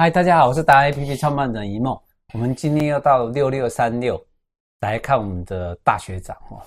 嗨，大家好，我是达人 APP 创办人一梦。我们今天要到六六三六来看我们的大学长哦，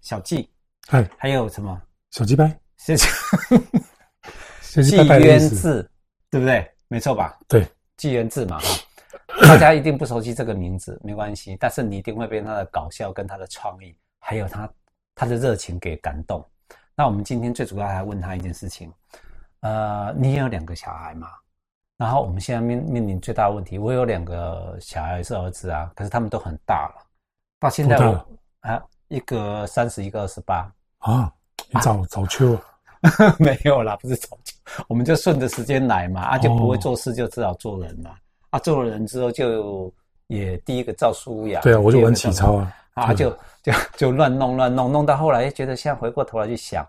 小纪，嗨，还有什么小鸡掰？谢谢。纪渊志，对不对？没错吧？对，纪渊志嘛，大家一定不熟悉这个名字，没关系，但是你一定会被他的搞笑跟他的创意，还有他他的热情给感动。那我们今天最主要还问他一件事情，呃，你也有两个小孩吗？然后我们现在面面临最大的问题，我有两个小孩是儿子啊，可是他们都很大了。到现在我啊，一个三十，一个二十八啊，你早、啊、早秋 没有啦，不是早秋，我们就顺着时间来嘛，啊，就不会做事，就只好做人嘛。哦、啊，做了人之后就也第一个照书养，对啊，我就玩体操啊，啊，就就就乱弄乱弄，弄到后来觉得现在回过头来去想。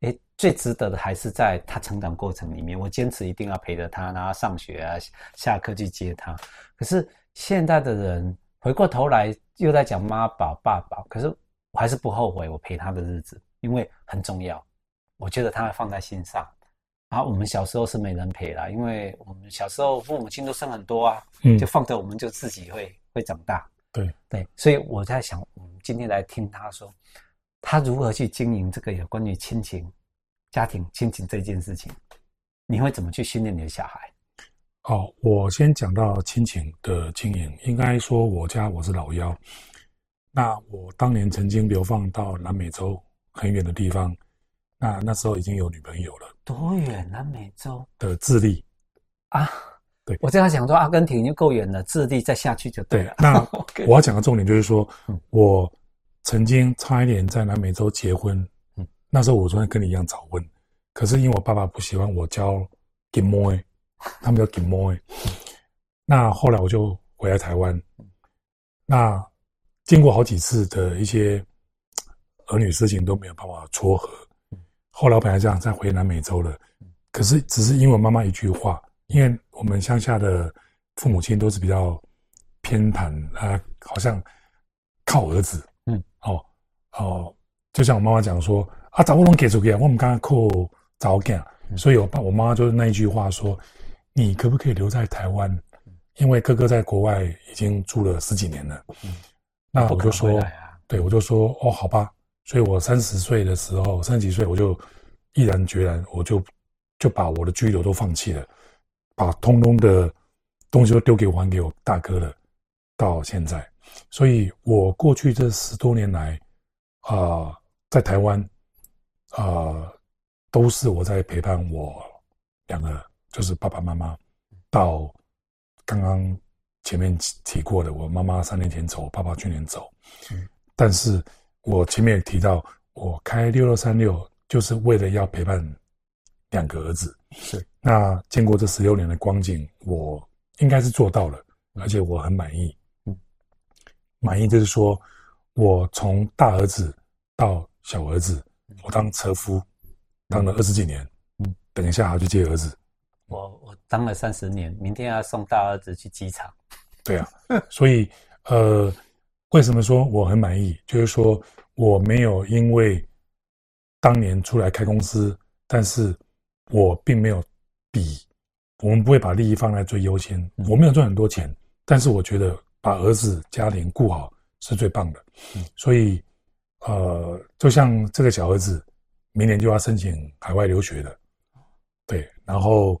诶，最值得的还是在他成长过程里面，我坚持一定要陪着他，然后上学啊，下课去接他。可是现在的人回过头来又在讲妈宝爸宝，可是我还是不后悔我陪他的日子，因为很重要。我觉得他会放在心上。然后我们小时候是没人陪啦，因为我们小时候父母亲都生很多啊，嗯，就放着我们就自己会会长大。对对，所以我在想，我们今天来听他说。他如何去经营这个有关于亲情、家庭、亲情这件事情？你会怎么去训练你的小孩？好，我先讲到亲情的经营。应该说，我家我是老幺。那我当年曾经流放到南美洲很远的地方。那那时候已经有女朋友了。多远？南美洲的智利啊？对，我这样想说，阿根廷就够远了，智利再下去就对了。对，那 我要讲的重点就是说，我。曾经差一点在南美洲结婚，嗯，那时候我说跟你一样早婚，可是因为我爸爸不喜欢我交金妹，他们叫 Gimoy，那后来我就回来台湾，那经过好几次的一些儿女事情都没有办法撮合，后来我本来想再回南美洲了，可是只是因为我妈妈一句话，因为我们乡下的父母亲都是比较偏袒啊，好像靠儿子。哦哦，就像我妈妈讲说啊，找不拢给出去啊，我们刚刚扣找给，所以我爸我妈妈就是那一句话说，你可不可以留在台湾？因为哥哥在国外已经住了十几年了。嗯、那我就说，啊、对，我就说哦，好吧。所以我三十岁的时候，三十几岁，我就毅然决然，我就就把我的居留都放弃了，把通通的东西都丢给还给我大哥了，到现在。所以，我过去这十多年来，啊、呃，在台湾，啊、呃，都是我在陪伴我两个，就是爸爸妈妈，到刚刚前面提过的，我妈妈三年前走，爸爸去年走。嗯，但是我前面也提到，我开六六三六就是为了要陪伴两个儿子。是，那经过这十六年的光景，我应该是做到了，而且我很满意。满意就是说，我从大儿子到小儿子，我当车夫，当了二十几年。嗯，等一下还要去接儿子。我我当了三十年，明天要送大儿子去机场。对啊，所以呃，为什么说我很满意？就是说我没有因为当年出来开公司，但是我并没有比我们不会把利益放在最优先。我没有赚很多钱，但是我觉得。把儿子家庭顾好是最棒的，嗯，所以，呃，就像这个小儿子，明年就要申请海外留学的，对，然后，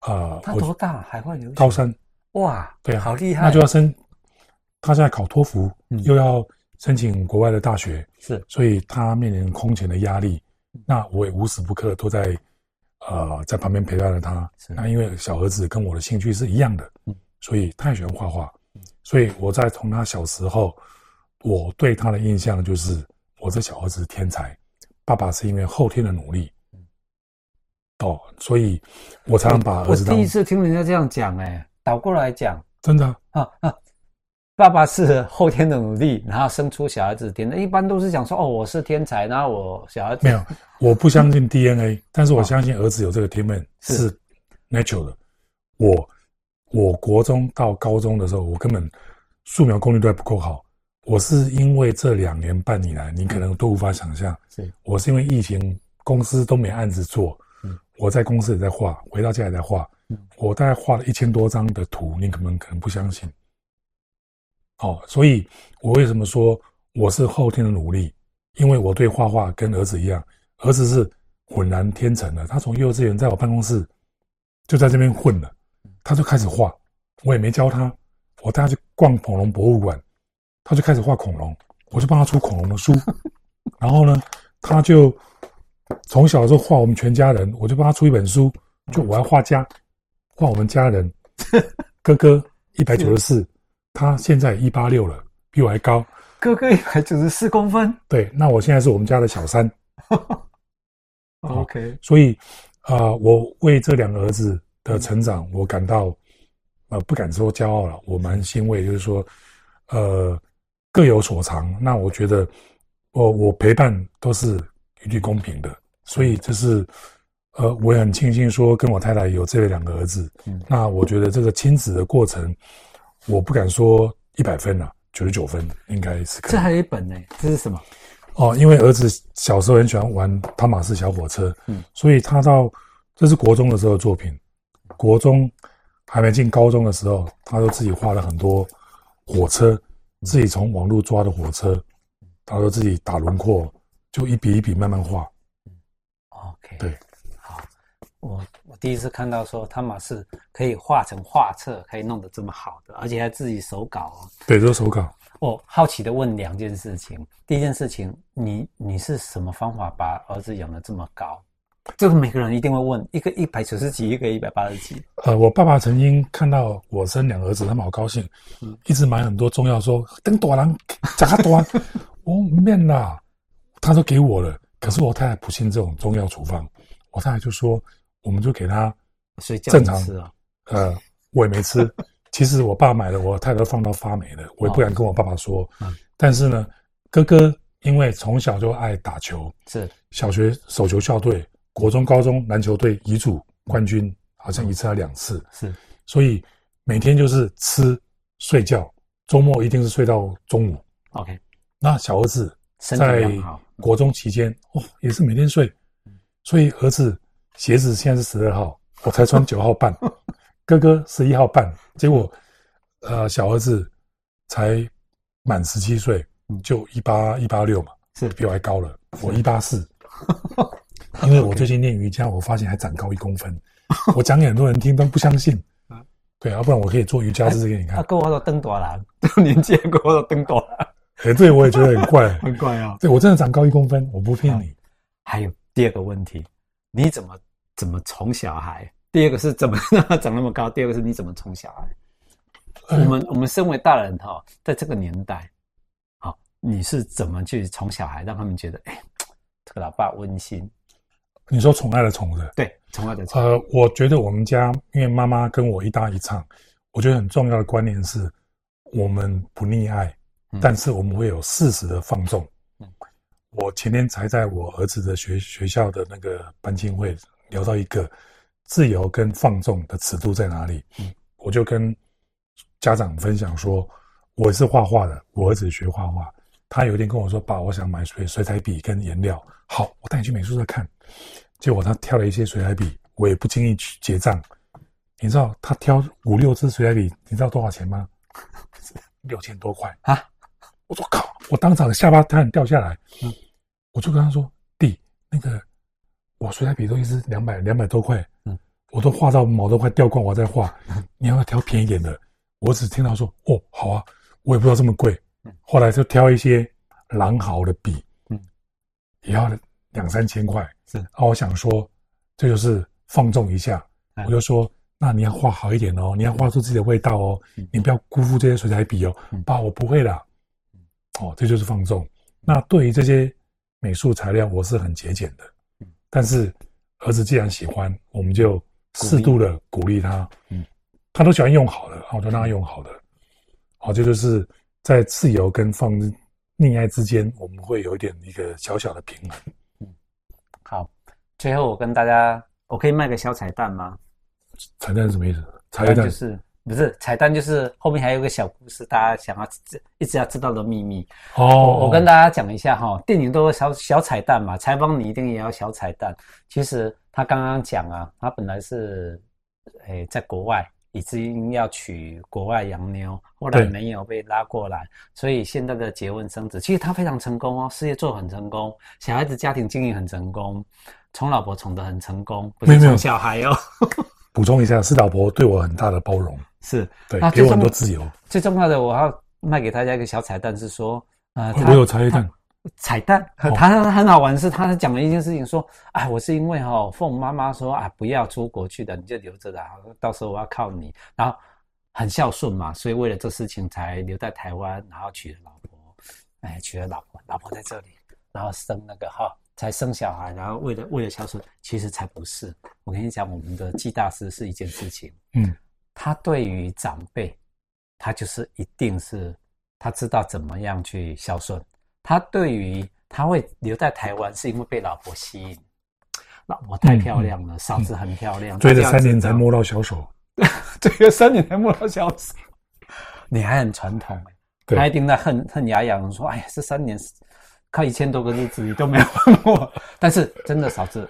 啊、呃，他多大？海外留学？高三，哇，对啊，好厉害，那就要申，他现在考托福，嗯，又要申请国外的大学，是，所以他面临空前的压力，那我也无时不刻都在，呃，在旁边陪伴着他，是，那因为小儿子跟我的兴趣是一样的，嗯，所以他也喜欢画画。所以我在从他小时候，我对他的印象就是，我这小儿子天才，爸爸是因为后天的努力。哦，所以我常常把儿子当。我第一次听人家这样讲，哎，倒过来讲，真的啊啊，爸爸是后天的努力，然后生出小儿子天才，一般都是讲说，哦，我是天才，然后我小儿子没有，我不相信 DNA，但是我相信儿子有这个天分是 natural 的，我。我国中到高中的时候，我根本素描功力都还不够好。我是因为这两年半以来，你可能都无法想象，是我是因为疫情，公司都没案子做，嗯，我在公司也在画，回到家也在画，我大概画了一千多张的图，你可能可能不相信。哦，所以我为什么说我是后天的努力？因为我对画画跟儿子一样，儿子是浑然天成的，他从幼稚园在我办公室就在这边混了，他就开始画，我也没教他，我带他去逛恐龙博物馆，他就开始画恐龙，我就帮他出恐龙的书，然后呢，他就从小就画我们全家人，我就帮他出一本书，就我要画家，画我们家人，哥哥一百九十四。他现在一八六了，比我还高。哥哥一百九十四公分。对，那我现在是我们家的小三。OK，所以啊、呃，我为这两个儿子的成长，我感到呃不敢说骄傲了，我蛮欣慰，就是说呃各有所长。那我觉得我我陪伴都是一律公平的，所以这是呃我也很庆幸说跟我太太有这两个儿子。嗯，那我觉得这个亲子的过程。我不敢说一百分了，九十九分应该是可以。这还有一本呢，这是什么？哦，因为儿子小时候很喜欢玩汤马斯小火车，嗯，所以他到这是国中的时候的作品，国中还没进高中的时候，他都自己画了很多火车，自己从网络抓的火车，他都自己打轮廓，就一笔一笔慢慢画。OK，对。好我我第一次看到说他马是可以画成画册，可以弄得这么好的，而且还自己手稿哦。对，都是手稿。我好奇的问两件事情。第一件事情，你你是什么方法把儿子养得这么高？这个每个人一定会问。一个一百九十几，一个一百八十几。呃，我爸爸曾经看到我生两个儿子，他们好高兴，嗯，一直买很多中药，说等多郎长他多，我 面呐，他都给我了。可是我太太不信这种中药处方，我太太就说。我们就给他正常吃啊，呃，我也没吃。其实我爸买的，我太太都放到发霉了，我也不敢跟我爸爸说。嗯，但是呢，哥哥因为从小就爱打球，是小学手球校队，国中、高中篮球队乙组冠军，好像一次还两次。是，所以每天就是吃睡觉，周末一定是睡到中午。OK，那小儿子在国中期间，哦，也是每天睡，所以儿子。鞋子现在是十二号，我才穿九号半，哥哥十一号半，结果，呃，小儿子才满十七岁，就一八一八六嘛，是。比我还高了，我一八四，因为我最近练瑜伽，我发现还长高一公分，我讲给很多人听都不相信，对，要不然我可以做瑜伽姿势给你看。他跟我说登多兰，这 个年纪跟我说登多兰，哎，对，我也觉得很怪，很怪啊，对我真的长高一公分，我不骗你。还有第二个问题。你怎么怎么宠小孩？第二个是怎么让他长那么高？第二个是你怎么宠小孩？嗯、我们我们身为大人哈，在这个年代，好，你是怎么去宠小孩，让他们觉得哎，这个老爸温馨？你说宠爱的宠的，对，宠爱的宠。呃，我觉得我们家因为妈妈跟我一搭一唱，我觉得很重要的观念是，我们不溺爱，嗯、但是我们会有适时的放纵。嗯我前天才在我儿子的学学校的那个班庆会聊到一个自由跟放纵的尺度在哪里。嗯，我就跟家长分享说，我是画画的，我儿子学画画，他有一天跟我说：“爸，我想买水水彩笔跟颜料。”好，我带你去美术社看。结果他挑了一些水彩笔，我也不经意去结账。你知道他挑五六支水彩笔，你知道多少钱吗？六千多块啊！我说靠，我当场下巴差点掉下来。嗯。我就跟他说：“弟，那个我水彩笔都一支两百两百多块，嗯，我都画到毛都快掉光，我再画，你要不要挑便宜点的？”我只听到说：“哦，好啊，我也不知道这么贵。”后来就挑一些狼毫的笔，嗯，也要两三千块。是，然后我想说，这就是放纵一下。我就说：“那你要画好一点哦，你要画出自己的味道哦，你不要辜负这些水彩笔哦。”爸，我不会啦。哦，这就是放纵。那对于这些。美术材料我是很节俭的，但是儿子既然喜欢，我们就适度的鼓励他。嗯，他都喜欢用好的，我就让他用好的。好，这就是在自由跟放溺爱之间，我们会有一点一个小小的平衡。嗯，好，最后我跟大家，我可以卖个小彩蛋吗？彩蛋是什么意思？彩蛋就是。不是彩蛋，就是后面还有个小故事，大家想要一直要知道的秘密哦。我，我跟大家讲一下哈，电影都有小小彩蛋嘛，采访你一定也要小彩蛋。其实他刚刚讲啊，他本来是诶，在国外已经要娶国外洋妞，后来没有被拉过来，所以现在的结婚生子，其实他非常成功哦，事业做很成功，小孩子家庭经营很成功，宠老婆宠得很成功，不是宠小孩哦。补充一下，是老婆对我很大的包容，是对，给我很多自由。最重要的，我要卖给大家一个小彩蛋，是说，呃，我有彩蛋。彩蛋，他很好玩，是他讲了一件事情，说，哎，我是因为哈，父母妈妈说，啊，不要出国去的，你就留着的，到时候我要靠你，然后很孝顺嘛，所以为了这事情才留在台湾，然后娶了老婆，哎，娶了老婆，老婆在这里，然后生那个哈，才生小孩，然后为了为了孝顺，其实才不是。我跟你讲，我们的纪大师是一件事情，嗯，他对于长辈，他就是一定是他知道怎么样去孝顺。他对于他会留在台湾，是因为被老婆吸引，老婆太漂亮了，嗯、嫂子很漂亮，追了三年才摸到小手，追了三年才摸到小手，你还很传统，他一定在恨恨牙痒说：“哎呀，这三年靠一千多个日子你都没有问我。”但是真的嫂子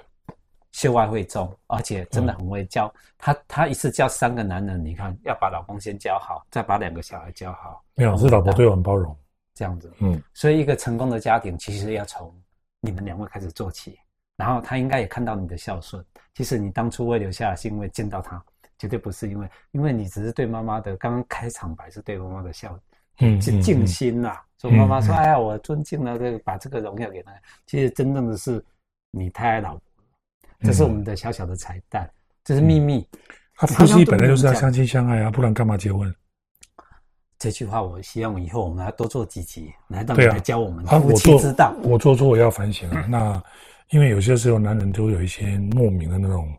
秀外慧中，而且真的很会教。他、嗯、他一次教三个男人，你看要把老公先教好，再把两个小孩教好。没有，是老婆对我很包容。这样子，嗯，所以一个成功的家庭其实要从你们两位开始做起，然后他应该也看到你的孝顺。其实你当初会留下来，是因为见到他，绝对不是因为，因为你只是对妈妈的刚刚开场白是对妈妈的孝，嗯，是尽心呐。所以妈妈说：“哎呀，我尊敬了这个，把这个荣耀给他。”其实真正的是你太爱老婆了，这是我们的小小的彩蛋，这是秘密。他夫妻本来就是要相亲相爱啊，不然干嘛结婚？这句话，我希望以后我们要多做几集，来让你来教我们夫妻之道。我做错，我要反省了。那因为有些时候男人都有一些莫名的那种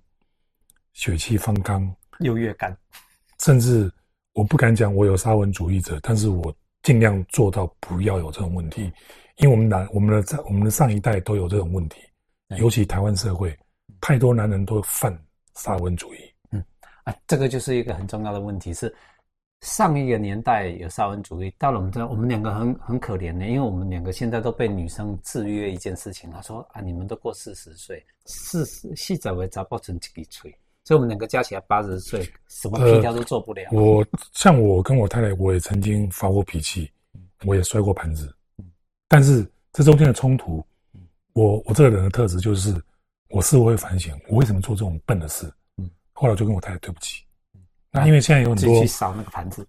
血气方刚、优越感，甚至我不敢讲我有沙文主义者，但是我尽量做到不要有这种问题。因为我们男我们的在我们的上一代都有这种问题，尤其台湾社会太多男人都犯沙文主义。嗯啊，这个就是一个很重要的问题是。上一个年代有沙文主义，到了我们这，我们两个很很可怜的，因为我们两个现在都被女生制约一件事情。他说啊，你们都过四十岁，四十细仔为找不成几笔吹，所以我们两个加起来八十岁，什么皮条都做不了。我像我跟我太太，我也曾经发过脾气，我也摔过盘子，但是这中间的冲突，我我这个人的特质就是，我事后会反省，我为什么做这种笨的事。后来就跟我太太对不起。那因为现在有很多自己去扫那个盘子，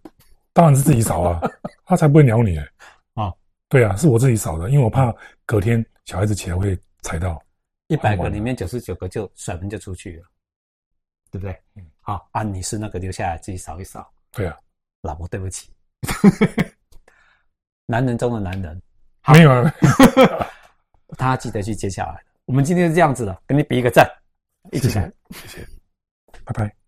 当然是自己扫啊，他才不会鸟你。啊、哦！对啊，是我自己扫的，因为我怕隔天小孩子起来会踩到。一百个里面九十九个就甩门就出去了，对不对？嗯，好啊，你是那个留下来自己扫一扫。对啊，老婆对不起，男人中的男人，没有啊，他记得去接下来。我们今天是这样子的，给你比一个赞，一起来，谢谢，拜拜。